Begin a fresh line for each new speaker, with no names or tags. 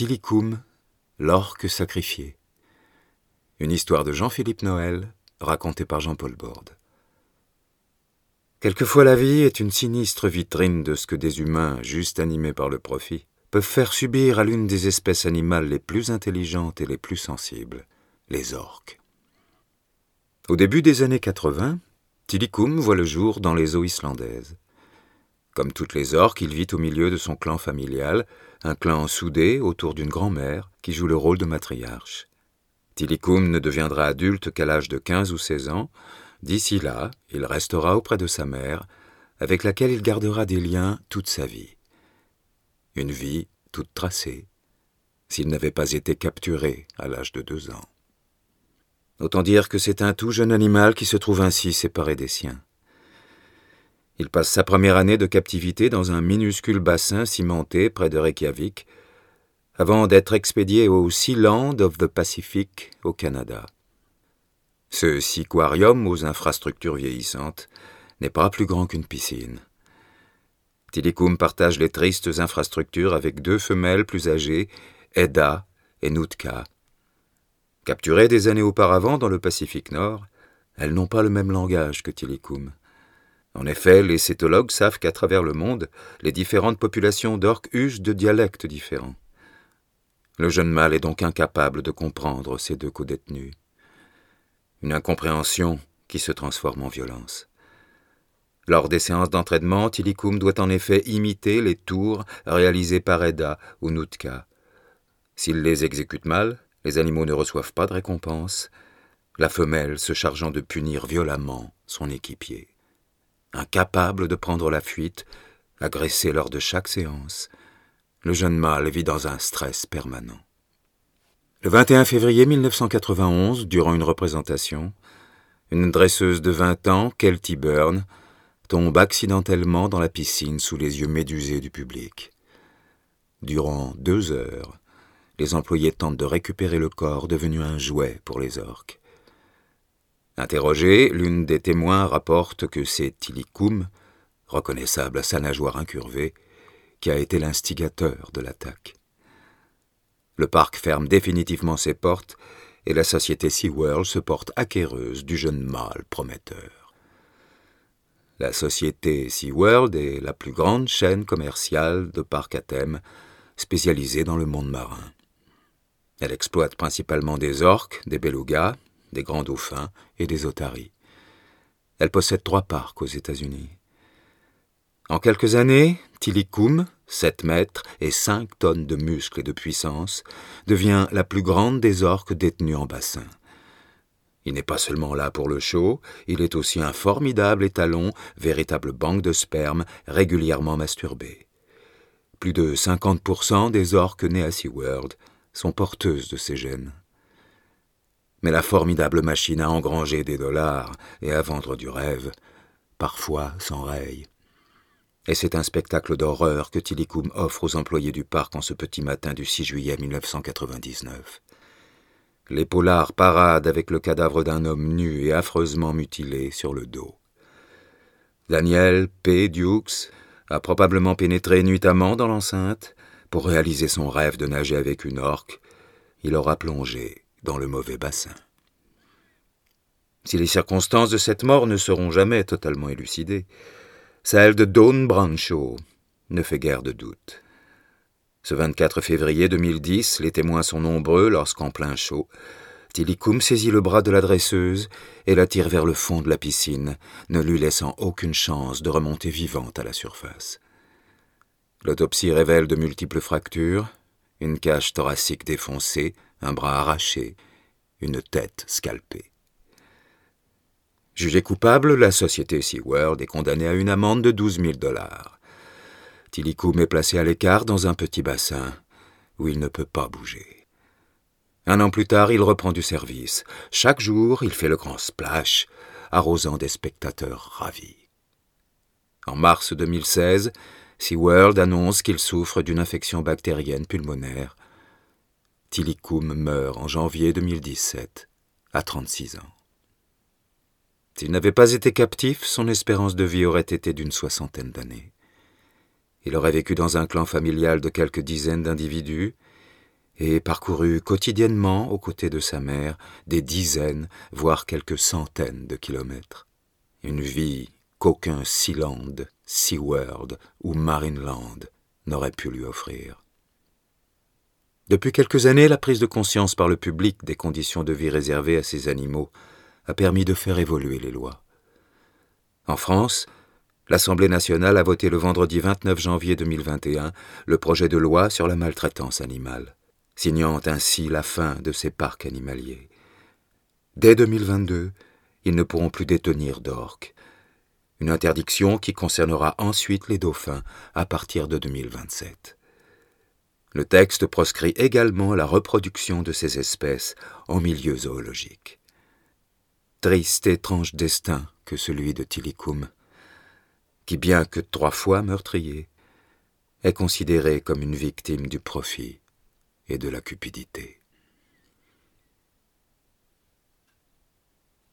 Tilicoum, l'orque sacrifié. Une histoire de Jean-Philippe Noël, racontée par Jean-Paul Borde. Quelquefois la vie est une sinistre vitrine de ce que des humains, juste animés par le profit, peuvent faire subir à l'une des espèces animales les plus intelligentes et les plus sensibles, les orques. Au début des années 80, Tilikum voit le jour dans les eaux islandaises. Comme toutes les orques, il vit au milieu de son clan familial, un clan soudé autour d'une grand-mère qui joue le rôle de matriarche. Tilikum ne deviendra adulte qu'à l'âge de 15 ou 16 ans. D'ici là, il restera auprès de sa mère, avec laquelle il gardera des liens toute sa vie. Une vie toute tracée, s'il n'avait pas été capturé à l'âge de deux ans. Autant dire que c'est un tout jeune animal qui se trouve ainsi séparé des siens. Il passe sa première année de captivité dans un minuscule bassin cimenté près de Reykjavik, avant d'être expédié au Sea Land of the Pacific au Canada. Ce siquarium aux infrastructures vieillissantes n'est pas plus grand qu'une piscine. Tilikum partage les tristes infrastructures avec deux femelles plus âgées, Edda et Nutka. Capturées des années auparavant dans le Pacifique Nord, elles n'ont pas le même langage que Tilikum. En effet, les cétologues savent qu'à travers le monde, les différentes populations d'orques usent de dialectes différents. Le jeune mâle est donc incapable de comprendre ces deux co-détenus. Une incompréhension qui se transforme en violence. Lors des séances d'entraînement, Tilikum doit en effet imiter les tours réalisés par Edda ou Nutka. S'il les exécute mal, les animaux ne reçoivent pas de récompense, la femelle se chargeant de punir violemment son équipier. Incapable de prendre la fuite, agressé lors de chaque séance, le jeune mâle vit dans un stress permanent. Le 21 février 1991, durant une représentation, une dresseuse de 20 ans, Kelty Byrne, tombe accidentellement dans la piscine sous les yeux médusés du public. Durant deux heures, les employés tentent de récupérer le corps devenu un jouet pour les orques. Interrogée, l'une des témoins rapporte que c'est Tilikum, reconnaissable à sa nageoire incurvée, qui a été l'instigateur de l'attaque. Le parc ferme définitivement ses portes et la société SeaWorld se porte acquéreuse du jeune mâle prometteur. La société SeaWorld est la plus grande chaîne commerciale de parcs à thème spécialisée dans le monde marin. Elle exploite principalement des orques, des belugas, des grands dauphins et des otaries. Elle possède trois parcs aux États-Unis. En quelques années, Tilikum, 7 mètres et 5 tonnes de muscles et de puissance, devient la plus grande des orques détenues en bassin. Il n'est pas seulement là pour le show, il est aussi un formidable étalon, véritable banque de sperme régulièrement masturbé. Plus de 50% des orques nés à SeaWorld sont porteuses de ces gènes. Mais la formidable machine à engranger des dollars et à vendre du rêve, parfois s'enraye. Et c'est un spectacle d'horreur que Tilikum offre aux employés du parc en ce petit matin du 6 juillet 1999. Les polars paradent avec le cadavre d'un homme nu et affreusement mutilé sur le dos. Daniel P. Dukes a probablement pénétré nuitamment dans l'enceinte pour réaliser son rêve de nager avec une orque, il aura plongé dans le mauvais bassin. Si les circonstances de cette mort ne seront jamais totalement élucidées, celle de Dawn Brancho ne fait guère de doute. Ce 24 février 2010, les témoins sont nombreux lorsqu'en plein chaud, Tilikum saisit le bras de la dresseuse et la tire vers le fond de la piscine, ne lui laissant aucune chance de remonter vivante à la surface. L'autopsie révèle de multiples fractures, une cage thoracique défoncée, un bras arraché, une tête scalpée. Jugée coupable, la société SeaWorld est condamnée à une amende de 12 000 dollars. Tilikum est placé à l'écart dans un petit bassin où il ne peut pas bouger. Un an plus tard, il reprend du service. Chaque jour, il fait le grand splash, arrosant des spectateurs ravis. En mars 2016, SeaWorld annonce qu'il souffre d'une infection bactérienne pulmonaire. Tilikum meurt en janvier 2017, à 36 ans. S'il n'avait pas été captif, son espérance de vie aurait été d'une soixantaine d'années. Il aurait vécu dans un clan familial de quelques dizaines d'individus, et parcouru quotidiennement aux côtés de sa mère des dizaines, voire quelques centaines de kilomètres. Une vie qu'aucun Sealand, SeaWorld ou Marineland n'aurait pu lui offrir. Depuis quelques années, la prise de conscience par le public des conditions de vie réservées à ces animaux a permis de faire évoluer les lois. En France, l'Assemblée nationale a voté le vendredi 29 janvier 2021 le projet de loi sur la maltraitance animale, signant ainsi la fin de ces parcs animaliers. Dès 2022, ils ne pourront plus détenir d'orques, une interdiction qui concernera ensuite les dauphins à partir de 2027. Le texte proscrit également la reproduction de ces espèces en milieu zoologique. Triste étrange destin que celui de Tilikum, qui bien que trois fois meurtrier, est considéré comme une victime du profit et de la cupidité.